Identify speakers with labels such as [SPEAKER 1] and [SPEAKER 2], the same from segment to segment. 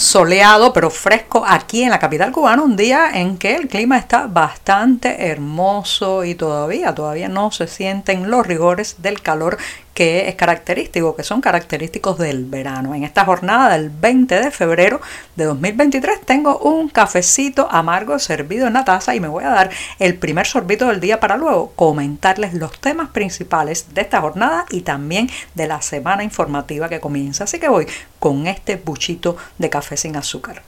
[SPEAKER 1] soleado pero fresco aquí en la capital cubana, un día en que el clima está bastante hermoso y todavía, todavía no se sienten los rigores del calor que es característico, que son característicos del verano. En esta jornada del 20 de febrero de 2023 tengo un cafecito amargo servido en la taza y me voy a dar el primer sorbito del día para luego comentarles los temas principales de esta jornada y también de la semana informativa que comienza. Así que voy con este buchito de café sin azúcar.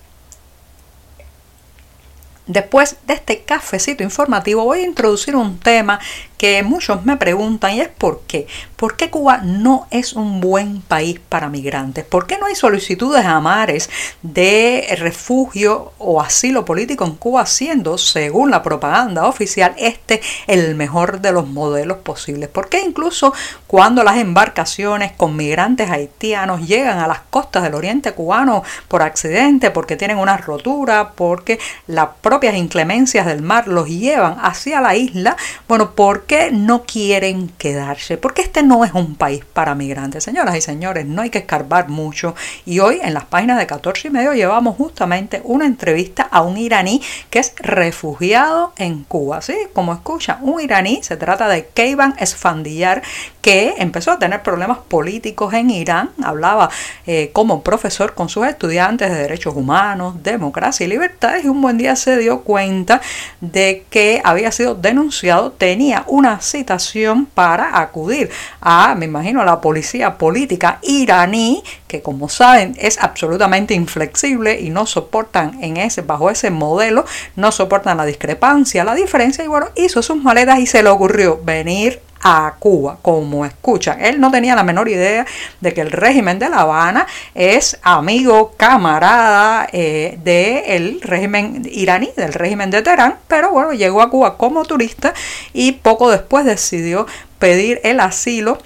[SPEAKER 1] Después de este cafecito informativo voy a introducir un tema que muchos me preguntan y es por qué. ¿Por qué Cuba no es un buen país para migrantes? ¿Por qué no hay solicitudes a mares de refugio o asilo político en Cuba siendo, según la propaganda oficial, este el mejor de los modelos posibles? ¿Por qué incluso cuando las embarcaciones con migrantes haitianos llegan a las costas del oriente cubano por accidente, porque tienen una rotura, porque las propias inclemencias del mar los llevan hacia la isla? Bueno, ¿por qué no quieren quedarse? Porque este no es un país para migrantes. Señoras y señores, no hay que escarbar mucho. Y hoy en las páginas de 14 y medio llevamos justamente una entrevista a un iraní que es refugiado en Cuba. ¿sí? Como escucha, un iraní, se trata de Keivan Esfandiyar, que empezó a tener problemas políticos en Irán. Hablaba eh, como profesor con sus estudiantes de derechos humanos, democracia y libertades y un buen día se dio cuenta de que había sido denunciado, tenía una citación para acudir a, me imagino, a la policía política iraní, que como saben es absolutamente inflexible y no soportan en ese, bajo ese modelo, no soportan la discrepancia, la diferencia, y bueno, hizo sus maletas y se le ocurrió venir a Cuba, como escuchan. Él no tenía la menor idea de que el régimen de La Habana es amigo, camarada eh, del régimen iraní, del régimen de Teherán, pero bueno, llegó a Cuba como turista y poco después decidió pedir el asilo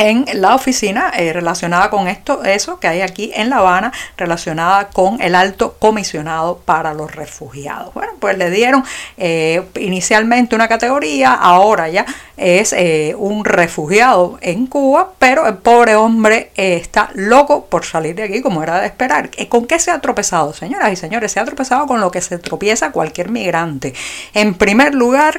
[SPEAKER 1] en la oficina eh, relacionada con esto, eso que hay aquí en La Habana, relacionada con el alto comisionado para los refugiados. Bueno, pues le dieron eh, inicialmente una categoría, ahora ya es eh, un refugiado en Cuba, pero el pobre hombre está loco por salir de aquí, como era de esperar. ¿Con qué se ha tropezado, señoras y señores? Se ha tropezado con lo que se tropieza cualquier migrante. En primer lugar,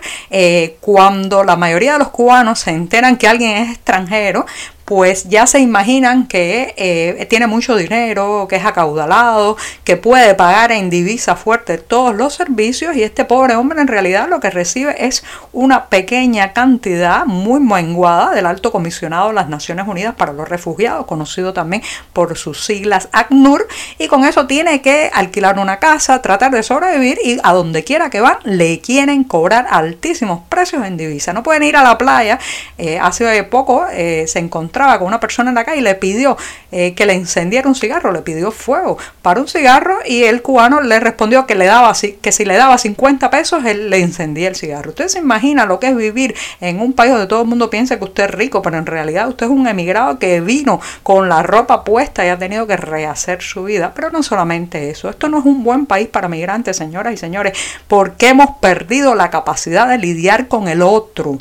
[SPEAKER 1] cuando la mayoría de los cubanos se enteran que alguien es extranjero, pues ya se imaginan que eh, tiene mucho dinero, que es acaudalado, que puede pagar en divisa fuerte todos los servicios y este pobre hombre en realidad lo que recibe es una pequeña cantidad muy menguada del alto comisionado de las Naciones Unidas para los Refugiados, conocido también por sus siglas ACNUR, y con eso tiene que alquilar una casa, tratar de sobrevivir y a donde quiera que van le quieren cobrar altísimos precios en divisa. No pueden ir a la playa, eh, hace poco eh, se encontró con una persona en la calle y le pidió eh, que le encendiera un cigarro, le pidió fuego para un cigarro y el cubano le respondió que le daba que si le daba 50 pesos él le encendía el cigarro. Usted se imagina lo que es vivir en un país donde todo el mundo piensa que usted es rico, pero en realidad usted es un emigrado que vino con la ropa puesta y ha tenido que rehacer su vida. Pero no solamente eso, esto no es un buen país para migrantes, señoras y señores, porque hemos perdido la capacidad de lidiar con el otro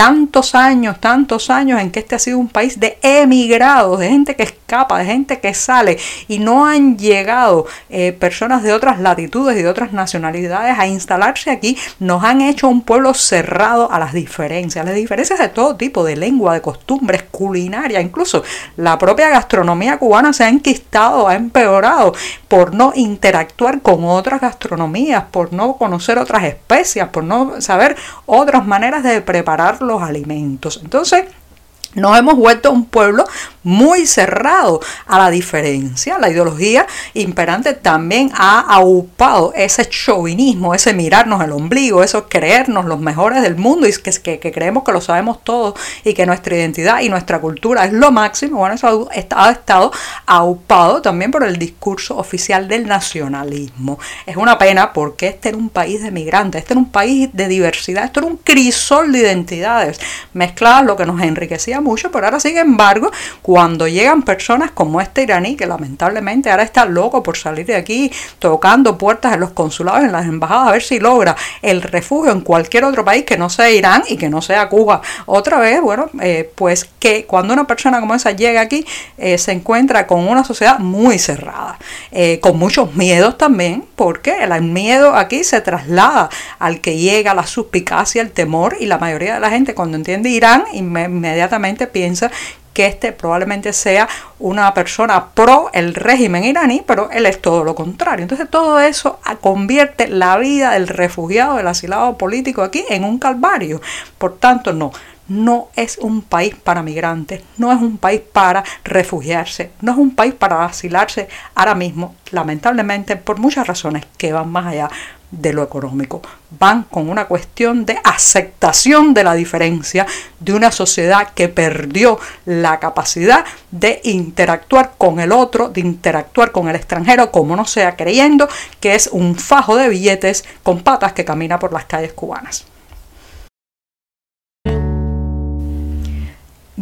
[SPEAKER 1] tantos años, tantos años en que este ha sido un país de emigrados, de gente que escapa, de gente que sale y no han llegado eh, personas de otras latitudes y de otras nacionalidades a instalarse aquí, nos han hecho un pueblo cerrado a las diferencias, las diferencias de todo tipo, de lengua, de costumbres, culinaria, incluso la propia gastronomía cubana se ha enquistado, ha empeorado por no interactuar con otras gastronomías, por no conocer otras especias, por no saber otras maneras de prepararlo los alimentos. Entonces, nos hemos vuelto un pueblo muy cerrado a la diferencia. La ideología imperante también ha aupado ese chauvinismo, ese mirarnos el ombligo, eso creernos los mejores del mundo y que, que, creemos que lo sabemos todo y que nuestra identidad y nuestra cultura es lo máximo. Bueno, eso ha, estado aupado también por el discurso oficial del nacionalismo. Es una pena porque este era un país de migrantes, este era un país de diversidad, esto era un crisol de identidades mezcladas, lo que nos enriquecía mucho, pero ahora sin embargo cuando llegan personas como este iraní, que lamentablemente ahora está loco por salir de aquí, tocando puertas en los consulados, en las embajadas, a ver si logra el refugio en cualquier otro país que no sea Irán y que no sea Cuba. Otra vez, bueno, eh, pues que cuando una persona como esa llega aquí, eh, se encuentra con una sociedad muy cerrada, eh, con muchos miedos también, porque el miedo aquí se traslada al que llega, la suspicacia, el temor, y la mayoría de la gente cuando entiende Irán inmediatamente piensa que este probablemente sea una persona pro el régimen iraní, pero él es todo lo contrario. Entonces todo eso convierte la vida del refugiado, del asilado político aquí en un calvario. Por tanto, no, no es un país para migrantes, no es un país para refugiarse, no es un país para asilarse ahora mismo, lamentablemente por muchas razones que van más allá de lo económico, van con una cuestión de aceptación de la diferencia de una sociedad que perdió la capacidad de interactuar con el otro, de interactuar con el extranjero, como no sea, creyendo que es un fajo de billetes con patas que camina por las calles cubanas.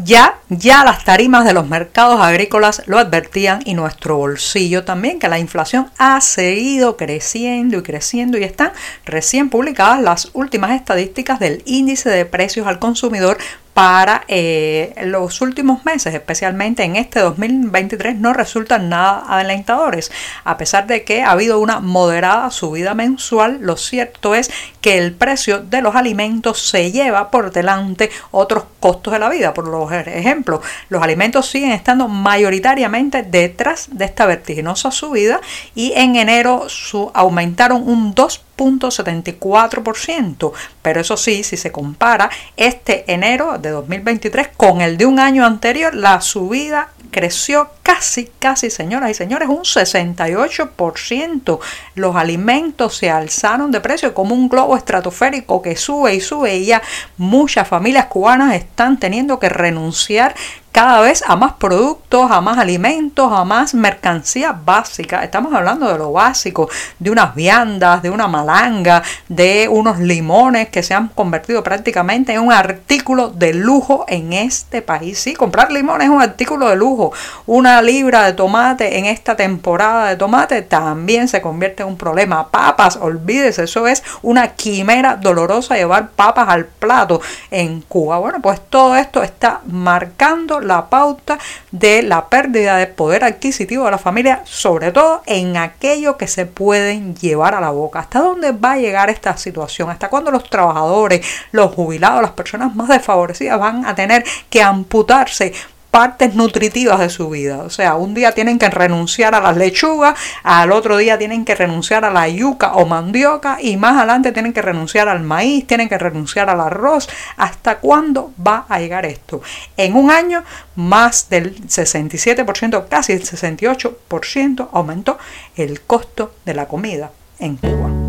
[SPEAKER 1] Ya, ya las tarimas de los mercados agrícolas lo advertían y nuestro bolsillo también, que la inflación ha seguido creciendo y creciendo y están recién publicadas las últimas estadísticas del índice de precios al consumidor para eh, los últimos meses, especialmente en este 2023, no resultan nada alentadores. A pesar de que ha habido una moderada subida mensual, lo cierto es que el precio de los alimentos se lleva por delante otros costos de la vida. Por ejemplo, los alimentos siguen estando mayoritariamente detrás de esta vertiginosa subida y en enero su, aumentaron un 2 .74%, pero eso sí, si se compara este enero de 2023 con el de un año anterior, la subida creció casi, casi, señoras y señores, un 68%. Los alimentos se alzaron de precio como un globo estratosférico que sube y sube y ya muchas familias cubanas están teniendo que renunciar cada vez a más productos, a más alimentos, a más mercancía básica. Estamos hablando de lo básico, de unas viandas, de una malanga, de unos limones que se han convertido prácticamente en un artículo de lujo en este país. Sí, comprar limones es un artículo de lujo. Una libra de tomate en esta temporada de tomate también se convierte en un problema. Papas, olvídese, eso es una quimera dolorosa llevar papas al plato en Cuba. Bueno, pues todo esto está marcando la pauta de la pérdida de poder adquisitivo de la familia, sobre todo en aquello que se pueden llevar a la boca. ¿Hasta dónde va a llegar esta situación? ¿Hasta cuándo los trabajadores, los jubilados, las personas más desfavorecidas van a tener que amputarse partes nutritivas de su vida. O sea, un día tienen que renunciar a las lechugas, al otro día tienen que renunciar a la yuca o mandioca y más adelante tienen que renunciar al maíz, tienen que renunciar al arroz. ¿Hasta cuándo va a llegar esto? En un año más del 67%, casi el 68% aumentó el costo de la comida en Cuba.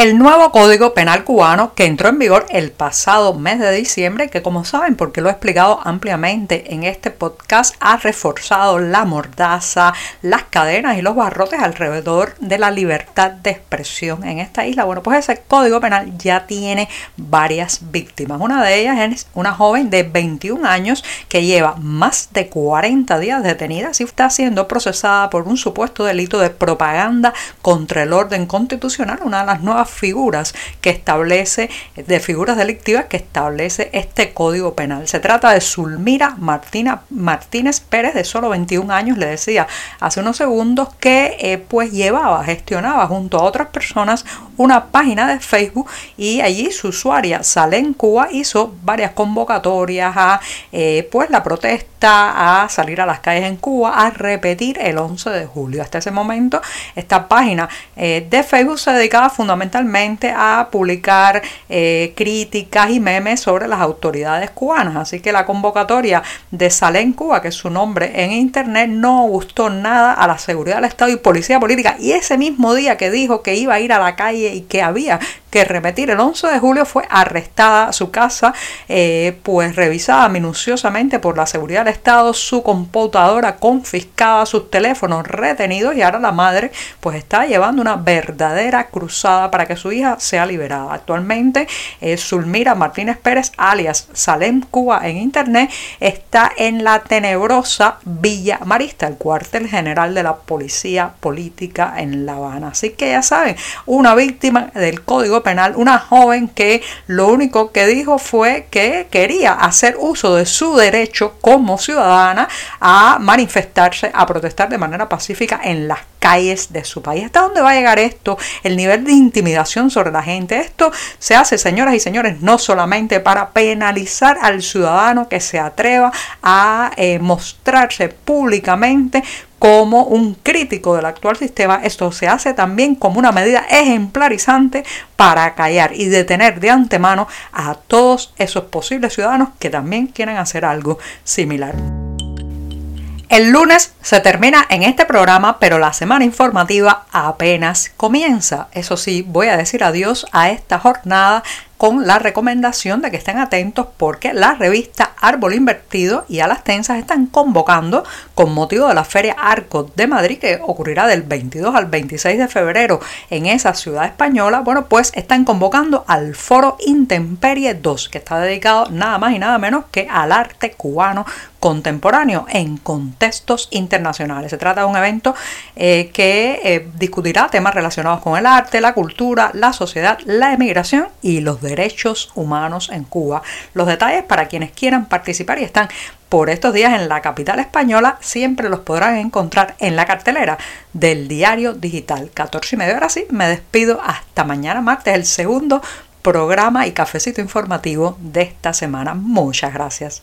[SPEAKER 1] El nuevo Código Penal cubano que entró en vigor el pasado mes de diciembre, que como saben, porque lo he explicado ampliamente en este podcast, ha reforzado la mordaza, las cadenas y los barrotes alrededor de la libertad de expresión en esta isla. Bueno, pues ese Código Penal ya tiene varias víctimas. Una de ellas es una joven de 21 años que lleva más de 40 días detenida y está siendo procesada por un supuesto delito de propaganda contra el orden constitucional, una de las nuevas figuras que establece, de figuras delictivas que establece este código penal. Se trata de Zulmira Martina, Martínez Pérez, de solo 21 años, le decía hace unos segundos que eh, pues llevaba, gestionaba junto a otras personas una página de Facebook y allí su usuaria Salen Cuba hizo varias convocatorias a eh, pues la protesta, a salir a las calles en Cuba, a repetir el 11 de julio. Hasta ese momento esta página eh, de Facebook se dedicaba fundamentalmente a publicar eh, críticas y memes sobre las autoridades cubanas. Así que la convocatoria de Salén Cuba, que es su nombre en internet, no gustó nada a la seguridad del Estado y policía política. Y ese mismo día que dijo que iba a ir a la calle y que había que repetir. El 11 de julio fue arrestada su casa, eh, pues revisada minuciosamente por la seguridad del Estado, su computadora confiscada, sus teléfonos retenidos y ahora la madre pues está llevando una verdadera cruzada para que su hija sea liberada. Actualmente eh, Zulmira Martínez Pérez, alias Salem Cuba en internet, está en la tenebrosa Villa Marista, el cuartel general de la Policía Política en La Habana. Así que ya saben, una víctima del Código Penal, una joven que lo único que dijo fue que quería hacer uso de su derecho como ciudadana a manifestarse, a protestar de manera pacífica en las calles de su país. ¿Hasta dónde va a llegar esto? El nivel de intimidación sobre la gente. Esto se hace, señoras y señores, no solamente para penalizar al ciudadano que se atreva a eh, mostrarse públicamente como un crítico del actual sistema, esto se hace también como una medida ejemplarizante para callar y detener de antemano a todos esos posibles ciudadanos que también quieren hacer algo similar. El lunes se termina en este programa, pero la semana informativa apenas comienza. Eso sí, voy a decir adiós a esta jornada con la recomendación de que estén atentos porque la revista Árbol Invertido y a las Tensas están convocando con motivo de la Feria Arco de Madrid que ocurrirá del 22 al 26 de febrero en esa ciudad española. Bueno, pues están convocando al Foro Intemperie 2 que está dedicado nada más y nada menos que al arte cubano contemporáneo en contextos internacionales. Se trata de un evento eh, que eh, discutirá temas relacionados con el arte, la cultura, la sociedad, la emigración y los derechos humanos en Cuba. Los detalles para quienes quieran participar y están por estos días en la capital española siempre los podrán encontrar en la cartelera del diario digital 14 y media. Ahora sí, me despido hasta mañana martes, el segundo programa y cafecito informativo de esta semana. Muchas gracias.